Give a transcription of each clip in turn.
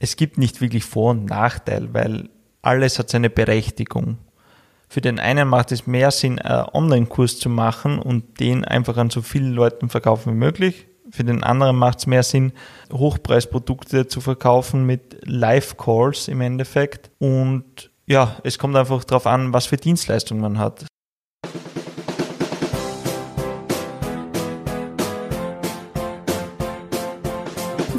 es gibt nicht wirklich Vor- und Nachteil, weil alles hat seine Berechtigung. Für den einen macht es mehr Sinn, einen Online-Kurs zu machen und den einfach an so vielen Leuten verkaufen wie möglich. Für den anderen macht es mehr Sinn, Hochpreisprodukte zu verkaufen mit Live-Calls im Endeffekt. Und ja, es kommt einfach darauf an, was für Dienstleistungen man hat.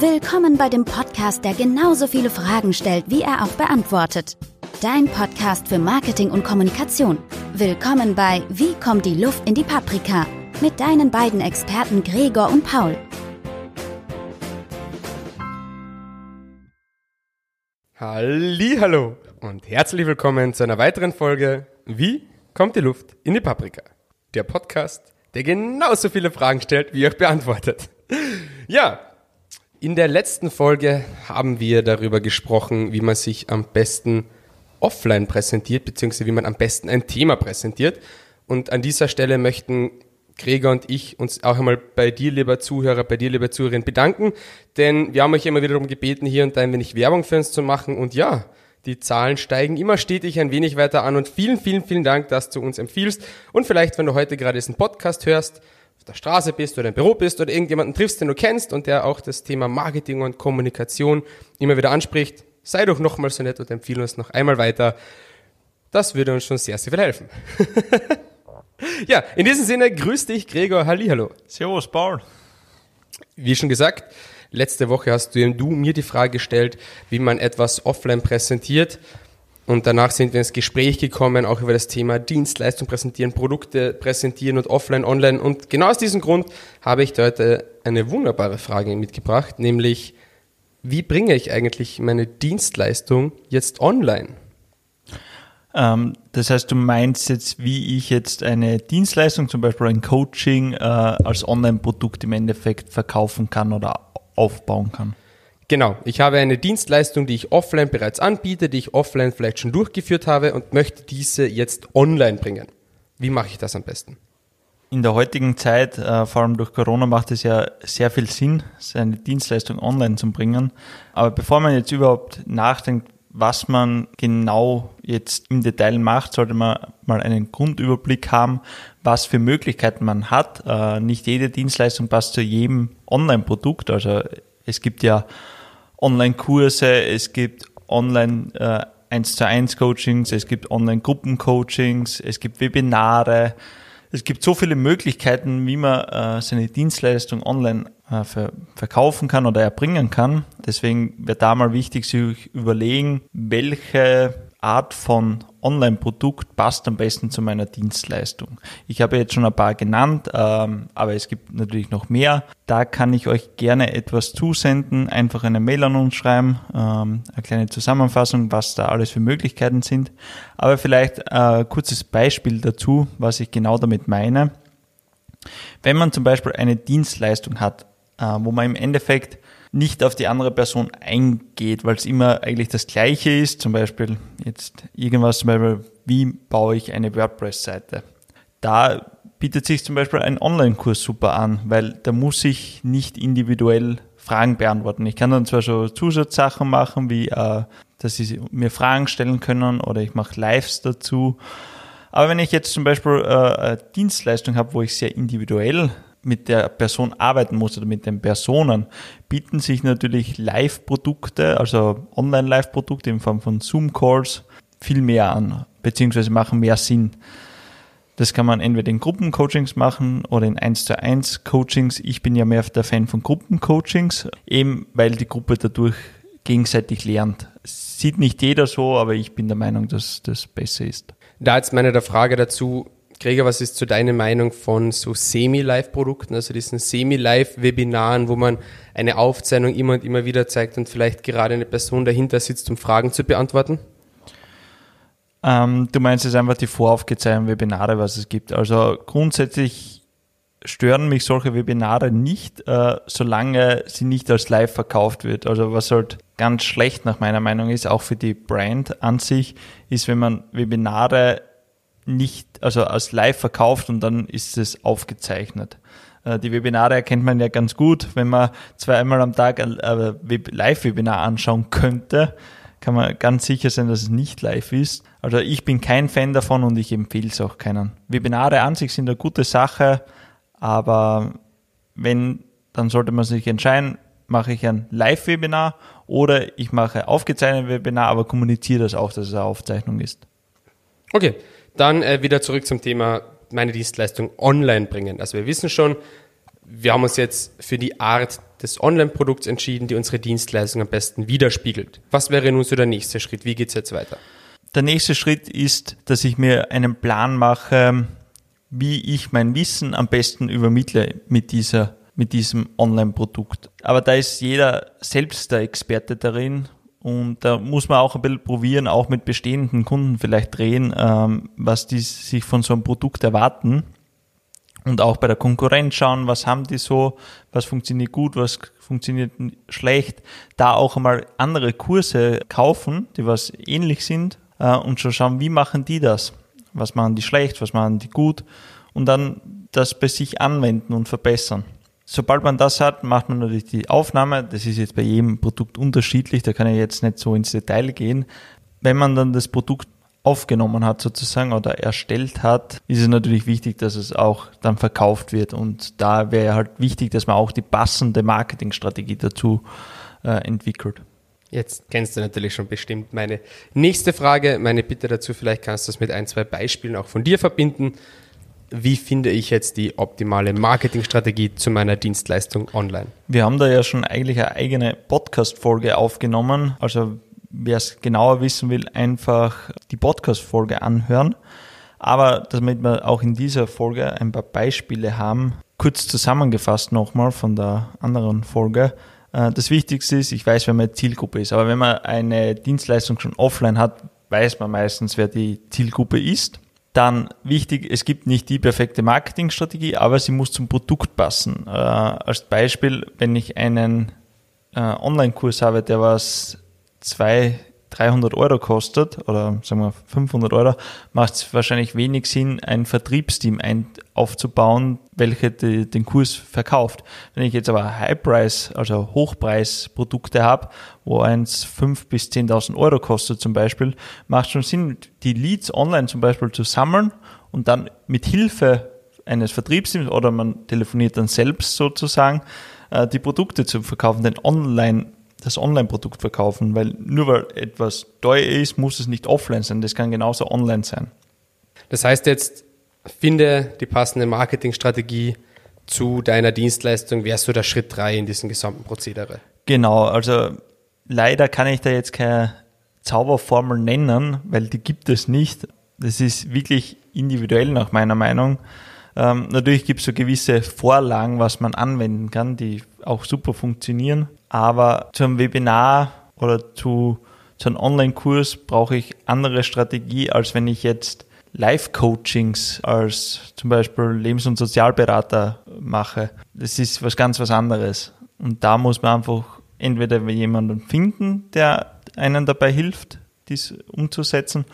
Willkommen bei dem Podcast, der genauso viele Fragen stellt, wie er auch beantwortet. Dein Podcast für Marketing und Kommunikation. Willkommen bei Wie kommt die Luft in die Paprika? Mit deinen beiden Experten Gregor und Paul. Hallo und herzlich willkommen zu einer weiteren Folge Wie kommt die Luft in die Paprika? Der Podcast, der genauso viele Fragen stellt, wie er beantwortet. Ja, in der letzten Folge haben wir darüber gesprochen, wie man sich am besten offline präsentiert, beziehungsweise wie man am besten ein Thema präsentiert. Und an dieser Stelle möchten Gregor und ich uns auch einmal bei dir, lieber Zuhörer, bei dir, lieber Zuhörerin, bedanken, denn wir haben euch immer wieder darum gebeten, hier und da ein wenig Werbung für uns zu machen. Und ja, die Zahlen steigen immer stetig ein wenig weiter an. Und vielen, vielen, vielen Dank, dass du uns empfiehlst. Und vielleicht, wenn du heute gerade diesen Podcast hörst, der Straße bist oder im Büro bist oder irgendjemanden triffst, den du kennst und der auch das Thema Marketing und Kommunikation immer wieder anspricht, sei doch nochmal so nett und empfehle uns noch einmal weiter. Das würde uns schon sehr, sehr viel helfen. ja, in diesem Sinne, grüß dich, Gregor. Hallihallo. Servus, Paul. Wie schon gesagt, letzte Woche hast du, du mir die Frage gestellt, wie man etwas offline präsentiert. Und danach sind wir ins Gespräch gekommen, auch über das Thema Dienstleistung präsentieren, Produkte präsentieren und offline, online. Und genau aus diesem Grund habe ich heute eine wunderbare Frage mitgebracht, nämlich, wie bringe ich eigentlich meine Dienstleistung jetzt online? Ähm, das heißt, du meinst jetzt, wie ich jetzt eine Dienstleistung, zum Beispiel ein Coaching, äh, als Online-Produkt im Endeffekt verkaufen kann oder aufbauen kann? Genau, ich habe eine Dienstleistung, die ich offline bereits anbiete, die ich offline vielleicht schon durchgeführt habe und möchte diese jetzt online bringen. Wie mache ich das am besten? In der heutigen Zeit, äh, vor allem durch Corona, macht es ja sehr viel Sinn, seine Dienstleistung online zu bringen. Aber bevor man jetzt überhaupt nachdenkt, was man genau jetzt im Detail macht, sollte man mal einen Grundüberblick haben, was für Möglichkeiten man hat. Äh, nicht jede Dienstleistung passt zu jedem Online-Produkt. Also es gibt ja Online-Kurse, es gibt Online äh, 1 zu 1 Coachings, es gibt Online-Gruppen-Coachings, es gibt Webinare. Es gibt so viele Möglichkeiten, wie man äh, seine Dienstleistung online äh, ver verkaufen kann oder erbringen kann. Deswegen wird da mal wichtig, sich überlegen, welche Art von Online-Produkt passt am besten zu meiner Dienstleistung. Ich habe jetzt schon ein paar genannt, ähm, aber es gibt natürlich noch mehr. Da kann ich euch gerne etwas zusenden, einfach eine Mail an uns schreiben, ähm, eine kleine Zusammenfassung, was da alles für Möglichkeiten sind. Aber vielleicht ein kurzes Beispiel dazu, was ich genau damit meine. Wenn man zum Beispiel eine Dienstleistung hat, äh, wo man im Endeffekt nicht auf die andere Person eingeht, weil es immer eigentlich das Gleiche ist. Zum Beispiel jetzt irgendwas, zum Beispiel, wie baue ich eine WordPress-Seite? Da bietet sich zum Beispiel ein Online-Kurs super an, weil da muss ich nicht individuell Fragen beantworten. Ich kann dann zwar so Zusatzsachen machen, wie äh, dass sie mir Fragen stellen können oder ich mache Lives dazu. Aber wenn ich jetzt zum Beispiel äh, eine Dienstleistung habe, wo ich sehr individuell mit der Person arbeiten muss oder mit den Personen, bieten sich natürlich Live-Produkte, also Online-Live-Produkte in Form von Zoom-Calls viel mehr an, beziehungsweise machen mehr Sinn. Das kann man entweder in Gruppencoachings machen oder in 1 zu 1 Coachings. Ich bin ja mehr der Fan von Gruppencoachings, eben weil die Gruppe dadurch gegenseitig lernt. Sieht nicht jeder so, aber ich bin der Meinung, dass das besser ist. Da jetzt meine Frage dazu, Gregor, was ist zu deiner Meinung von so Semi-Live-Produkten, also diesen Semi-Live-Webinaren, wo man eine Aufzeichnung immer und immer wieder zeigt und vielleicht gerade eine Person dahinter sitzt, um Fragen zu beantworten? Ähm, du meinst jetzt einfach die voraufgezeichneten Webinare, was es gibt. Also grundsätzlich stören mich solche Webinare nicht, äh, solange sie nicht als live verkauft wird. Also was halt ganz schlecht nach meiner Meinung ist, auch für die Brand an sich, ist, wenn man Webinare nicht, also als live verkauft und dann ist es aufgezeichnet. Äh, die Webinare erkennt man ja ganz gut. Wenn man zweimal am Tag ein Live-Webinar anschauen könnte, kann man ganz sicher sein, dass es nicht live ist. Also ich bin kein Fan davon und ich empfehle es auch keinen. Webinare an sich sind eine gute Sache, aber wenn, dann sollte man sich entscheiden, mache ich ein Live-Webinar oder ich mache aufgezeichnetes Webinar, aber kommuniziere das auch, dass es eine Aufzeichnung ist. Okay, dann äh, wieder zurück zum Thema meine Dienstleistung online bringen. Also wir wissen schon, wir haben uns jetzt für die Art des Online-Produkts entschieden, die unsere Dienstleistung am besten widerspiegelt. Was wäre nun so der nächste Schritt? Wie geht es jetzt weiter? Der nächste Schritt ist, dass ich mir einen Plan mache, wie ich mein Wissen am besten übermittle mit dieser mit diesem Online-Produkt. Aber da ist jeder selbst der Experte darin und da muss man auch ein bisschen probieren, auch mit bestehenden Kunden vielleicht drehen, ähm, was die sich von so einem Produkt erwarten. Und auch bei der Konkurrenz schauen, was haben die so, was funktioniert gut, was funktioniert schlecht. Da auch einmal andere Kurse kaufen, die was ähnlich sind äh, und schon schauen, wie machen die das. Was machen die schlecht, was machen die gut und dann das bei sich anwenden und verbessern. Sobald man das hat, macht man natürlich die Aufnahme. Das ist jetzt bei jedem Produkt unterschiedlich, da kann ich jetzt nicht so ins Detail gehen. Wenn man dann das Produkt aufgenommen hat sozusagen oder erstellt hat, ist es natürlich wichtig, dass es auch dann verkauft wird. Und da wäre halt wichtig, dass man auch die passende Marketingstrategie dazu äh, entwickelt. Jetzt kennst du natürlich schon bestimmt meine nächste Frage. Meine Bitte dazu, vielleicht kannst du das mit ein, zwei Beispielen auch von dir verbinden wie finde ich jetzt die optimale Marketingstrategie zu meiner Dienstleistung online? Wir haben da ja schon eigentlich eine eigene Podcast-Folge aufgenommen. Also wer es genauer wissen will, einfach die Podcast-Folge anhören. Aber damit wir auch in dieser Folge ein paar Beispiele haben, kurz zusammengefasst nochmal von der anderen Folge. Äh, das Wichtigste ist, ich weiß, wer meine Zielgruppe ist, aber wenn man eine Dienstleistung schon offline hat, weiß man meistens, wer die Zielgruppe ist. Dann wichtig, es gibt nicht die perfekte Marketingstrategie, aber sie muss zum Produkt passen. Äh, als Beispiel, wenn ich einen äh, Online-Kurs habe, der was zwei 300 Euro kostet oder sagen wir 500 Euro, macht es wahrscheinlich wenig Sinn, ein Vertriebsteam ein, aufzubauen, welche die, den Kurs verkauft. Wenn ich jetzt aber High-Price, also Hochpreisprodukte habe, wo eins 5.000 bis 10.000 Euro kostet zum Beispiel, macht schon Sinn, die Leads online zum Beispiel zu sammeln und dann mit Hilfe eines Vertriebsteams oder man telefoniert dann selbst sozusagen, äh, die Produkte zu verkaufen, denn online das Online-Produkt verkaufen, weil nur weil etwas teuer ist, muss es nicht offline sein. Das kann genauso online sein. Das heißt jetzt, finde die passende Marketingstrategie zu deiner Dienstleistung, wärst du der Schritt 3 in diesem gesamten Prozedere. Genau, also leider kann ich da jetzt keine Zauberformel nennen, weil die gibt es nicht. Das ist wirklich individuell nach meiner Meinung. Ähm, natürlich gibt es so gewisse Vorlagen, was man anwenden kann, die auch super funktionieren. Aber zu einem Webinar oder zu, zu einem Online-Kurs brauche ich andere Strategie, als wenn ich jetzt Live-Coachings als zum Beispiel Lebens- und Sozialberater mache. Das ist was ganz was anderes. Und da muss man einfach entweder jemanden finden, der einen dabei hilft, dies umzusetzen,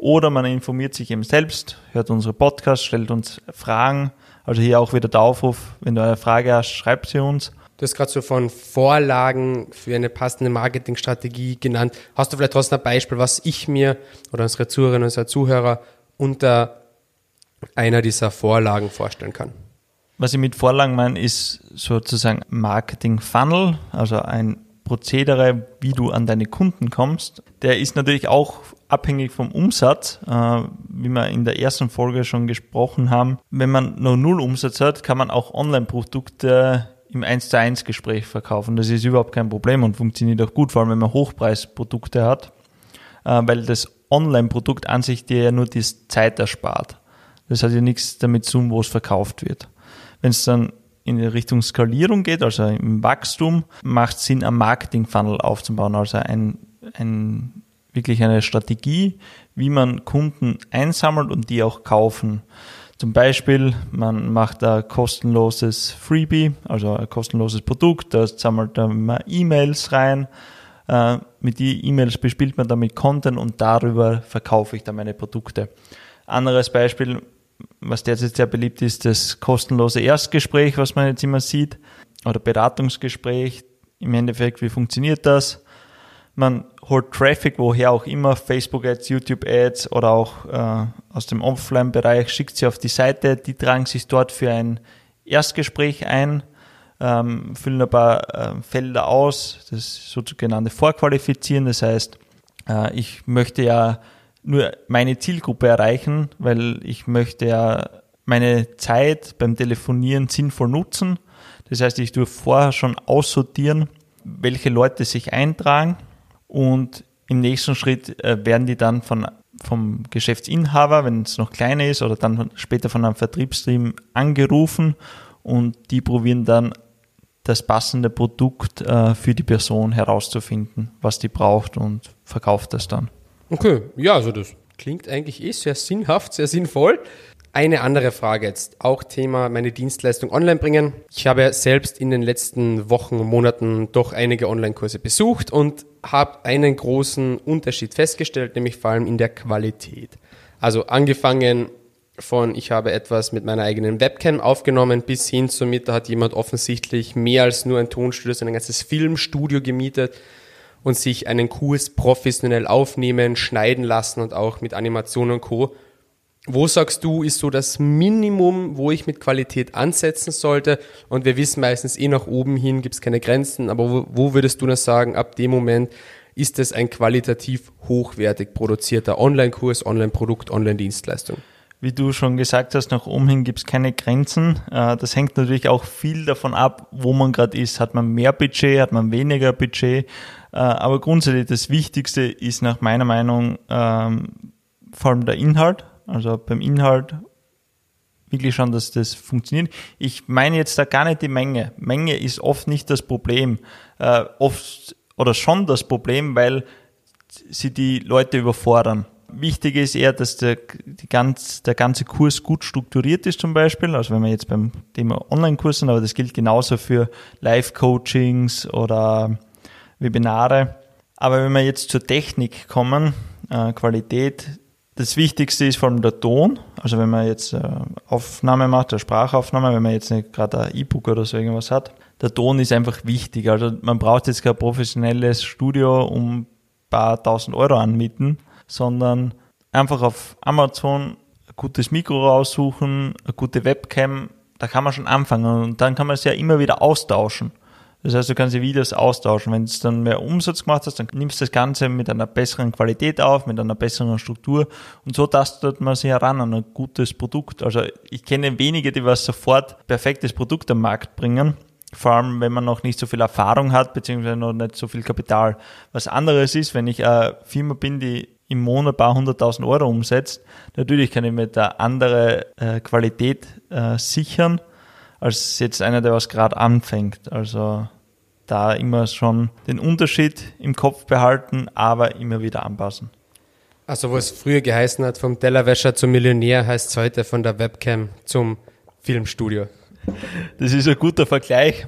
oder man informiert sich eben selbst, hört unsere Podcasts, stellt uns Fragen. Also hier auch wieder der Aufruf, wenn du eine Frage hast, schreib sie uns. Du hast gerade so von Vorlagen für eine passende Marketingstrategie genannt. Hast du vielleicht trotzdem ein Beispiel, was ich mir oder unsere Zuhörerinnen und unsere Zuhörer unter einer dieser Vorlagen vorstellen kann? Was ich mit Vorlagen meine, ist sozusagen Marketing Funnel, also ein Prozedere, wie du an deine Kunden kommst. Der ist natürlich auch abhängig vom Umsatz, äh, wie wir in der ersten Folge schon gesprochen haben. Wenn man nur null Umsatz hat, kann man auch Online-Produkte im 1 zu 1 Gespräch verkaufen. Das ist überhaupt kein Problem und funktioniert auch gut, vor allem wenn man Hochpreisprodukte hat, äh, weil das Online-Produkt an sich dir ja nur die Zeit erspart. Das hat ja nichts damit zu tun, wo es verkauft wird. Wenn es dann in die Richtung Skalierung geht, also im Wachstum, macht es Sinn, ein Marketing-Funnel aufzubauen, also ein, ein, wirklich eine Strategie, wie man Kunden einsammelt und die auch kaufen. Zum Beispiel, man macht ein kostenloses Freebie, also ein kostenloses Produkt, da sammelt man E-Mails rein. Äh, mit die E-Mails bespielt man damit Content und darüber verkaufe ich dann meine Produkte. Anderes Beispiel, was derzeit sehr beliebt ist, das kostenlose Erstgespräch, was man jetzt immer sieht, oder Beratungsgespräch. Im Endeffekt, wie funktioniert das? Man holt Traffic, woher auch immer, Facebook-Ads, YouTube-Ads oder auch äh, aus dem Offline-Bereich, schickt sie auf die Seite, die tragen sich dort für ein Erstgespräch ein, ähm, füllen ein paar äh, Felder aus, das sogenannte Vorqualifizieren, das heißt, äh, ich möchte ja nur meine Zielgruppe erreichen, weil ich möchte ja meine Zeit beim Telefonieren sinnvoll nutzen. Das heißt, ich tue vorher schon aussortieren, welche Leute sich eintragen und im nächsten Schritt äh, werden die dann von, vom Geschäftsinhaber, wenn es noch kleiner ist, oder dann später von einem Vertriebsteam angerufen und die probieren dann das passende Produkt äh, für die Person herauszufinden, was die braucht und verkauft das dann. Okay, ja, also das klingt eigentlich eh sehr sinnhaft, sehr sinnvoll. Eine andere Frage jetzt, auch Thema meine Dienstleistung online bringen. Ich habe selbst in den letzten Wochen und Monaten doch einige Online-Kurse besucht und habe einen großen Unterschied festgestellt, nämlich vor allem in der Qualität. Also angefangen von ich habe etwas mit meiner eigenen Webcam aufgenommen bis hin somit, da hat jemand offensichtlich mehr als nur ein Tonstudio, sondern ein ganzes Filmstudio gemietet und sich einen Kurs professionell aufnehmen, schneiden lassen und auch mit Animation und Co. Wo sagst du, ist so das Minimum, wo ich mit Qualität ansetzen sollte? Und wir wissen meistens eh nach oben hin gibt es keine Grenzen, aber wo, wo würdest du das sagen, ab dem Moment ist es ein qualitativ hochwertig produzierter Online-Kurs, Online-Produkt, Online-Dienstleistung? Wie du schon gesagt hast, nach oben hin gibt es keine Grenzen. Äh, das hängt natürlich auch viel davon ab, wo man gerade ist. Hat man mehr Budget, hat man weniger Budget? Äh, aber grundsätzlich das Wichtigste ist nach meiner Meinung ähm, vor allem der Inhalt. Also beim Inhalt wirklich schauen, dass das funktioniert. Ich meine jetzt da gar nicht die Menge. Menge ist oft nicht das Problem. Äh, oft oder schon das Problem, weil sie die Leute überfordern. Wichtig ist eher, dass der, die ganz, der ganze Kurs gut strukturiert ist zum Beispiel. Also wenn wir jetzt beim Thema Online-Kurs sind, aber das gilt genauso für Live-Coachings oder Webinare. Aber wenn wir jetzt zur Technik kommen, äh, Qualität, das Wichtigste ist vor allem der Ton. Also wenn man jetzt äh, Aufnahme macht, eine Sprachaufnahme, wenn man jetzt gerade ein E-Book oder so irgendwas hat, der Ton ist einfach wichtig. Also man braucht jetzt kein professionelles Studio um ein paar tausend Euro anmieten, sondern einfach auf Amazon ein gutes Mikro raussuchen, eine gute Webcam, da kann man schon anfangen und dann kann man es ja immer wieder austauschen. Das heißt, du kannst die Videos austauschen. Wenn du dann mehr Umsatz gemacht hast, dann nimmst du das Ganze mit einer besseren Qualität auf, mit einer besseren Struktur und so tastet man sich heran an ein gutes Produkt. Also ich kenne wenige, die was sofort perfektes Produkt am Markt bringen. Vor allem, wenn man noch nicht so viel Erfahrung hat, beziehungsweise noch nicht so viel Kapital. Was anderes ist, wenn ich eine Firma bin, die im Monat ein paar hunderttausend Euro umsetzt, natürlich kann ich mit der andere äh, Qualität äh, sichern als jetzt einer, der was gerade anfängt. Also da immer schon den Unterschied im Kopf behalten, aber immer wieder anpassen. Also was früher geheißen hat, vom Tellerwäscher zum Millionär, heißt es heute von der Webcam zum Filmstudio. Das ist ein guter Vergleich.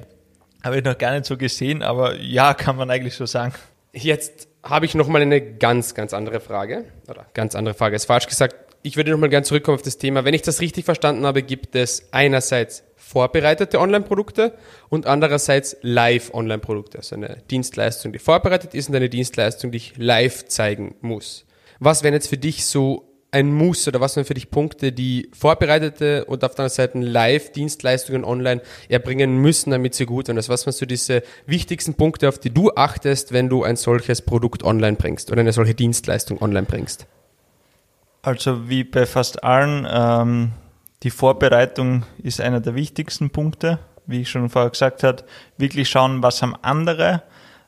Habe ich noch gar nicht so gesehen, aber ja, kann man eigentlich so sagen. Jetzt habe ich nochmal eine ganz, ganz andere Frage. Oder ganz andere Frage ist falsch gesagt. Ich würde nochmal gerne zurückkommen auf das Thema. Wenn ich das richtig verstanden habe, gibt es einerseits vorbereitete Online-Produkte und andererseits Live-Online-Produkte. Also eine Dienstleistung, die vorbereitet ist und eine Dienstleistung, die ich live zeigen muss. Was wären jetzt für dich so ein Muss oder was wären für dich Punkte, die vorbereitete und auf der anderen Seite Live-Dienstleistungen online erbringen müssen, damit sie gut sind? Also was waren so diese wichtigsten Punkte, auf die du achtest, wenn du ein solches Produkt online bringst oder eine solche Dienstleistung online bringst? Also wie bei fast allen ähm, die Vorbereitung ist einer der wichtigsten Punkte, wie ich schon vorher gesagt habe. Wirklich schauen, was haben andere,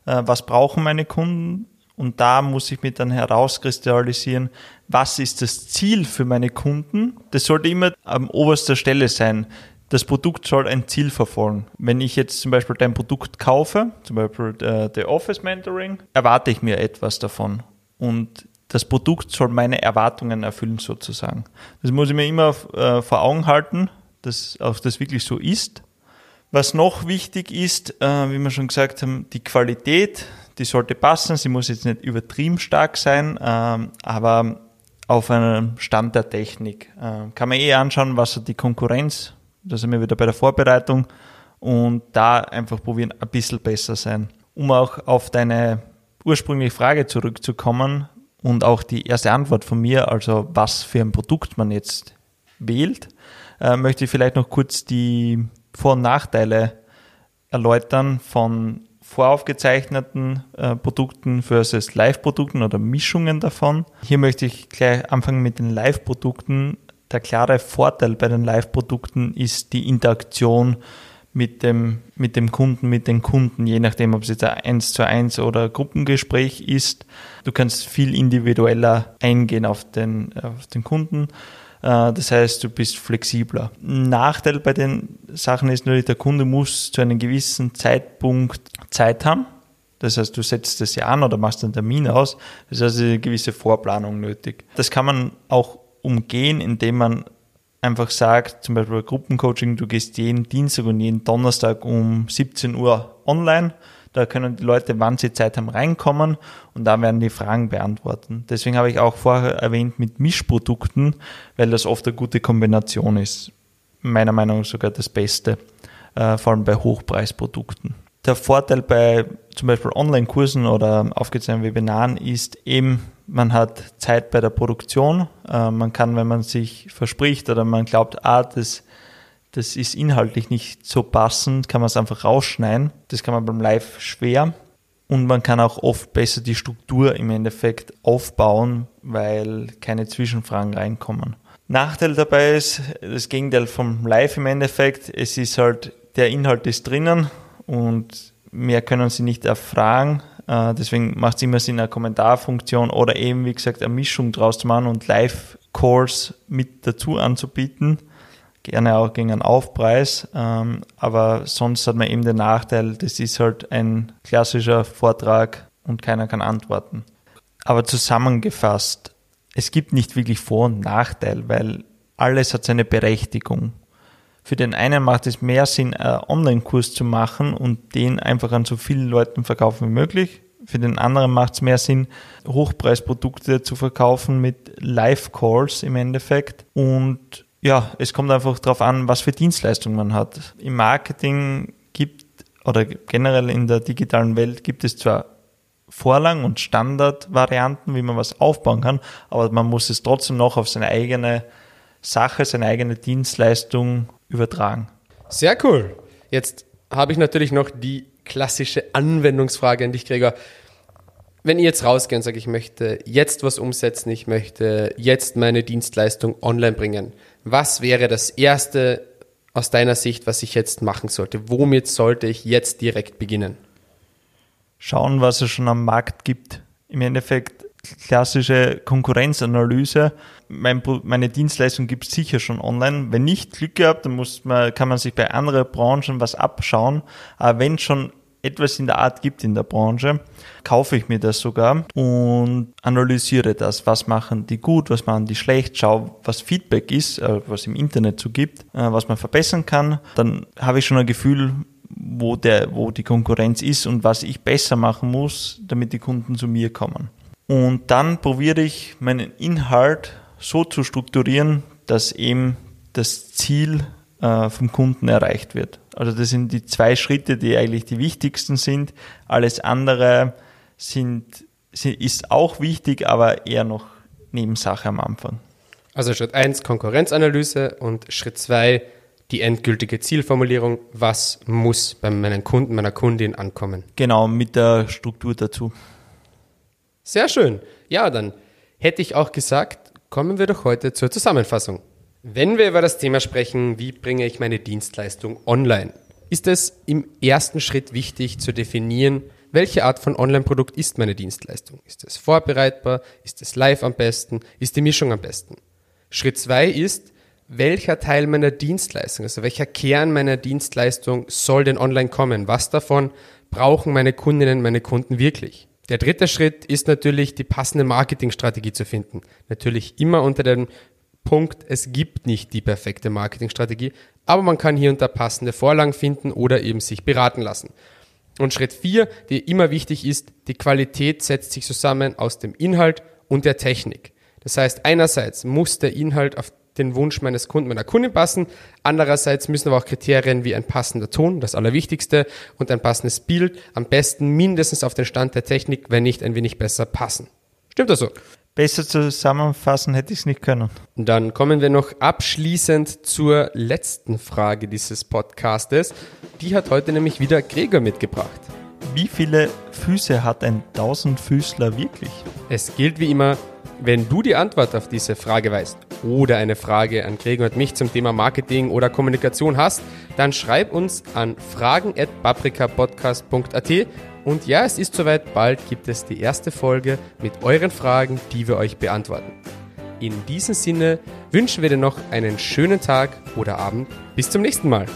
äh, was brauchen meine Kunden und da muss ich mir dann herauskristallisieren, was ist das Ziel für meine Kunden. Das sollte immer an oberster Stelle sein. Das Produkt soll ein Ziel verfolgen. Wenn ich jetzt zum Beispiel dein Produkt kaufe, zum Beispiel äh, der Office Mentoring, erwarte ich mir etwas davon. Und das Produkt soll meine Erwartungen erfüllen sozusagen. Das muss ich mir immer äh, vor Augen halten, dass auch das wirklich so ist. Was noch wichtig ist, äh, wie wir schon gesagt haben, die Qualität, die sollte passen. Sie muss jetzt nicht übertrieben stark sein, ähm, aber auf einem Stand der Technik. Äh, kann man eh anschauen, was hat die Konkurrenz, da sind wir wieder bei der Vorbereitung und da einfach probieren, ein bisschen besser sein. Um auch auf deine ursprüngliche Frage zurückzukommen und auch die erste Antwort von mir, also was für ein Produkt man jetzt wählt, äh, möchte ich vielleicht noch kurz die Vor- und Nachteile erläutern von voraufgezeichneten äh, Produkten versus Live-Produkten oder Mischungen davon. Hier möchte ich gleich anfangen mit den Live-Produkten. Der klare Vorteil bei den Live-Produkten ist die Interaktion mit dem, mit dem Kunden, mit den Kunden, je nachdem, ob es jetzt ein 1 zu 1 oder Gruppengespräch ist. Du kannst viel individueller eingehen auf den, auf den Kunden. Äh, das heißt, du bist flexibler. Nachteil bei den Sachen ist natürlich, der Kunde muss zu einem gewissen Zeitpunkt Zeit haben. Das heißt, du setzt das ja an oder machst einen Termin aus. Das heißt, eine gewisse Vorplanung nötig. Das kann man auch umgehen, indem man einfach sagt, zum Beispiel Gruppencoaching, du gehst jeden Dienstag und jeden Donnerstag um 17 Uhr online. Da können die Leute, wann sie Zeit haben, reinkommen und da werden die Fragen beantworten. Deswegen habe ich auch vorher erwähnt mit Mischprodukten, weil das oft eine gute Kombination ist. Meiner Meinung nach sogar das Beste, äh, vor allem bei Hochpreisprodukten. Der Vorteil bei zum Beispiel Online-Kursen oder aufgezeichneten Webinaren ist eben, man hat Zeit bei der Produktion. Äh, man kann, wenn man sich verspricht oder man glaubt, ah, das, das ist inhaltlich nicht so passend, kann man es einfach rausschneiden. Das kann man beim Live schwer. Und man kann auch oft besser die Struktur im Endeffekt aufbauen, weil keine Zwischenfragen reinkommen. Nachteil dabei ist das Gegenteil vom Live im Endeffekt. Es ist halt, der Inhalt ist drinnen und mehr können sie nicht erfragen. Äh, deswegen macht es immer Sinn, eine Kommentarfunktion oder eben, wie gesagt, eine Mischung draus zu machen und Live-Calls mit dazu anzubieten. Gerne auch gegen einen Aufpreis. Ähm, aber sonst hat man eben den Nachteil, das ist halt ein klassischer Vortrag und keiner kann antworten. Aber zusammengefasst, es gibt nicht wirklich Vor- und Nachteil, weil alles hat seine Berechtigung. Für den einen macht es mehr Sinn, einen Online-Kurs zu machen und den einfach an so vielen Leuten verkaufen wie möglich. Für den anderen macht es mehr Sinn, Hochpreisprodukte zu verkaufen mit Live-Calls im Endeffekt. Und ja, es kommt einfach darauf an, was für Dienstleistungen man hat. Im Marketing gibt oder generell in der digitalen Welt gibt es zwar Vorlagen und Standardvarianten, wie man was aufbauen kann, aber man muss es trotzdem noch auf seine eigene Sache, seine eigene Dienstleistung übertragen. Sehr cool. Jetzt habe ich natürlich noch die klassische Anwendungsfrage an dich, Gregor. Wenn ihr jetzt rausgeht und sagt, ich möchte jetzt was umsetzen, ich möchte jetzt meine Dienstleistung online bringen, was wäre das Erste aus deiner Sicht, was ich jetzt machen sollte? Womit sollte ich jetzt direkt beginnen? Schauen, was es schon am Markt gibt. Im Endeffekt klassische Konkurrenzanalyse. Mein, meine Dienstleistung gibt es sicher schon online. Wenn nicht Glück gehabt, dann muss man, kann man sich bei anderen Branchen was abschauen. Aber wenn schon etwas in der Art gibt in der Branche, kaufe ich mir das sogar und analysiere das. Was machen die gut, was machen die schlecht, schau, was Feedback ist, äh, was im Internet so gibt, äh, was man verbessern kann. Dann habe ich schon ein Gefühl, wo, der, wo die Konkurrenz ist und was ich besser machen muss, damit die Kunden zu mir kommen. Und dann probiere ich meinen Inhalt so zu strukturieren, dass eben das Ziel äh, vom Kunden erreicht wird. Also das sind die zwei Schritte, die eigentlich die wichtigsten sind. Alles andere sind, sind ist auch wichtig, aber eher noch Nebensache am Anfang. Also Schritt 1 Konkurrenzanalyse und Schritt 2 die endgültige Zielformulierung, was muss bei meinen Kunden, meiner Kundin ankommen. Genau, mit der Struktur dazu. Sehr schön. Ja, dann hätte ich auch gesagt, kommen wir doch heute zur Zusammenfassung. Wenn wir über das Thema sprechen, wie bringe ich meine Dienstleistung online, ist es im ersten Schritt wichtig zu definieren, welche Art von Online-Produkt ist meine Dienstleistung? Ist es vorbereitbar? Ist es live am besten? Ist die Mischung am besten? Schritt zwei ist, welcher Teil meiner Dienstleistung, also welcher Kern meiner Dienstleistung soll denn online kommen? Was davon brauchen meine Kundinnen, meine Kunden wirklich? Der dritte Schritt ist natürlich, die passende Marketingstrategie zu finden. Natürlich immer unter dem Punkt, es gibt nicht die perfekte Marketingstrategie, aber man kann hier und da passende Vorlagen finden oder eben sich beraten lassen. Und Schritt vier, der immer wichtig ist, die Qualität setzt sich zusammen aus dem Inhalt und der Technik. Das heißt, einerseits muss der Inhalt auf den Wunsch meines Kunden, meiner Kundin passen. Andererseits müssen aber auch Kriterien wie ein passender Ton, das Allerwichtigste, und ein passendes Bild am besten mindestens auf den Stand der Technik, wenn nicht ein wenig besser passen. Stimmt das so? Besser zusammenfassen hätte ich es nicht können. Dann kommen wir noch abschließend zur letzten Frage dieses Podcastes. Die hat heute nämlich wieder Gregor mitgebracht. Wie viele Füße hat ein Tausendfüßler wirklich? Es gilt wie immer, wenn du die Antwort auf diese Frage weißt oder eine Frage an Gregor und mich zum Thema Marketing oder Kommunikation hast, dann schreib uns an fragen@paprikapodcast.at und ja, es ist soweit, bald gibt es die erste Folge mit euren Fragen, die wir euch beantworten. In diesem Sinne wünschen wir dir noch einen schönen Tag oder Abend. Bis zum nächsten Mal.